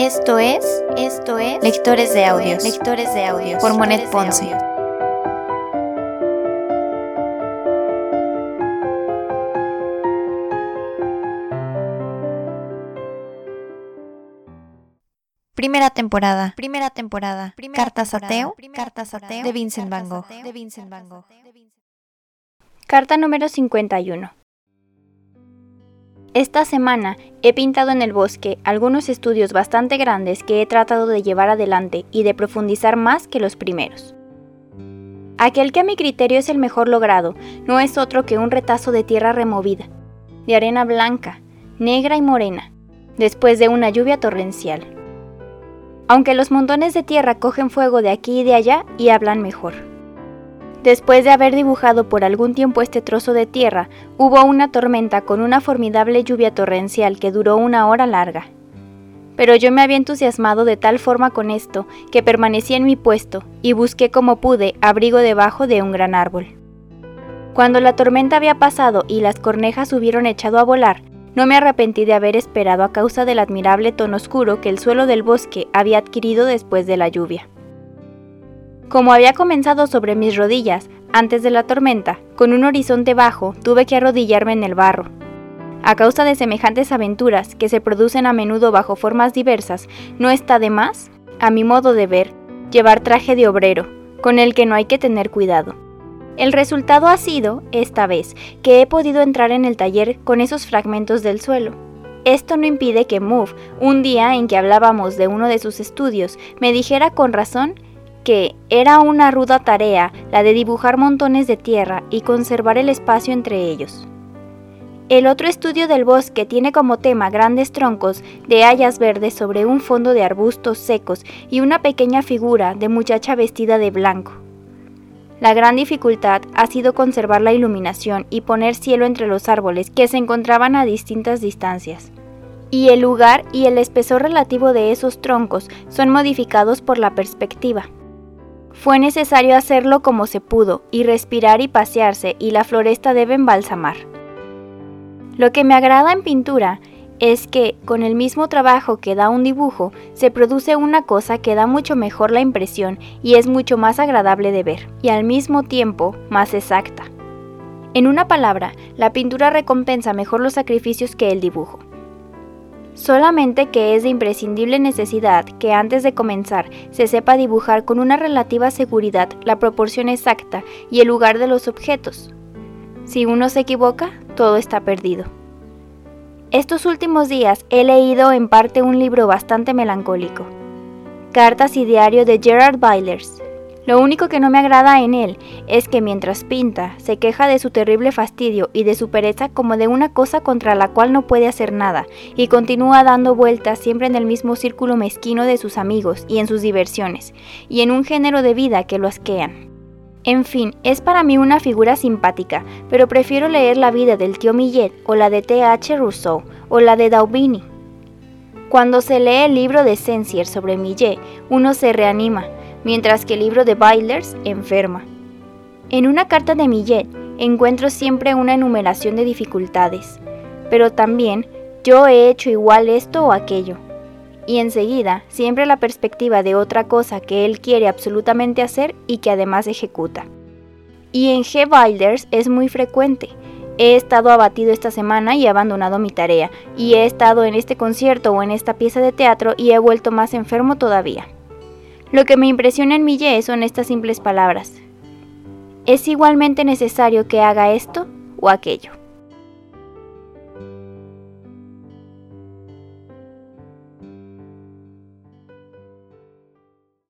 Esto es, esto es Lectores de Audios, Lectores de Audios. Por Monet Ponce. Primera temporada, primera temporada, Cartas ateo, Cartas ateo de Vincent Van Gogh, de Vincent Van Gogh. Carta número 51. Esta semana he pintado en el bosque algunos estudios bastante grandes que he tratado de llevar adelante y de profundizar más que los primeros. Aquel que a mi criterio es el mejor logrado no es otro que un retazo de tierra removida, de arena blanca, negra y morena, después de una lluvia torrencial. Aunque los montones de tierra cogen fuego de aquí y de allá y hablan mejor. Después de haber dibujado por algún tiempo este trozo de tierra, hubo una tormenta con una formidable lluvia torrencial que duró una hora larga. Pero yo me había entusiasmado de tal forma con esto que permanecí en mi puesto y busqué como pude abrigo debajo de un gran árbol. Cuando la tormenta había pasado y las cornejas hubieron echado a volar, no me arrepentí de haber esperado a causa del admirable tono oscuro que el suelo del bosque había adquirido después de la lluvia. Como había comenzado sobre mis rodillas, antes de la tormenta, con un horizonte bajo, tuve que arrodillarme en el barro. A causa de semejantes aventuras que se producen a menudo bajo formas diversas, no está de más, a mi modo de ver, llevar traje de obrero, con el que no hay que tener cuidado. El resultado ha sido, esta vez, que he podido entrar en el taller con esos fragmentos del suelo. Esto no impide que Move, un día en que hablábamos de uno de sus estudios, me dijera con razón que era una ruda tarea la de dibujar montones de tierra y conservar el espacio entre ellos. El otro estudio del bosque tiene como tema grandes troncos de hayas verdes sobre un fondo de arbustos secos y una pequeña figura de muchacha vestida de blanco. La gran dificultad ha sido conservar la iluminación y poner cielo entre los árboles que se encontraban a distintas distancias. Y el lugar y el espesor relativo de esos troncos son modificados por la perspectiva. Fue necesario hacerlo como se pudo, y respirar y pasearse, y la floresta debe embalsamar. Lo que me agrada en pintura es que, con el mismo trabajo que da un dibujo, se produce una cosa que da mucho mejor la impresión y es mucho más agradable de ver, y al mismo tiempo más exacta. En una palabra, la pintura recompensa mejor los sacrificios que el dibujo. Solamente que es de imprescindible necesidad que antes de comenzar se sepa dibujar con una relativa seguridad la proporción exacta y el lugar de los objetos. Si uno se equivoca, todo está perdido. Estos últimos días he leído en parte un libro bastante melancólico, Cartas y Diario de Gerard Bailers, lo único que no me agrada en él es que mientras pinta, se queja de su terrible fastidio y de su pereza como de una cosa contra la cual no puede hacer nada, y continúa dando vueltas siempre en el mismo círculo mezquino de sus amigos y en sus diversiones, y en un género de vida que lo asquean. En fin, es para mí una figura simpática, pero prefiero leer la vida del tío Millet o la de T.H. Rousseau o la de Daubigny. Cuando se lee el libro de Sensier sobre Millet, uno se reanima, mientras que el libro de Bailers enferma. En una carta de Millet encuentro siempre una enumeración de dificultades, pero también yo he hecho igual esto o aquello. Y enseguida siempre la perspectiva de otra cosa que él quiere absolutamente hacer y que además ejecuta. Y en G. Bailers es muy frecuente. He estado abatido esta semana y he abandonado mi tarea, y he estado en este concierto o en esta pieza de teatro y he vuelto más enfermo todavía. Lo que me impresiona en Millet son estas simples palabras. Es igualmente necesario que haga esto o aquello.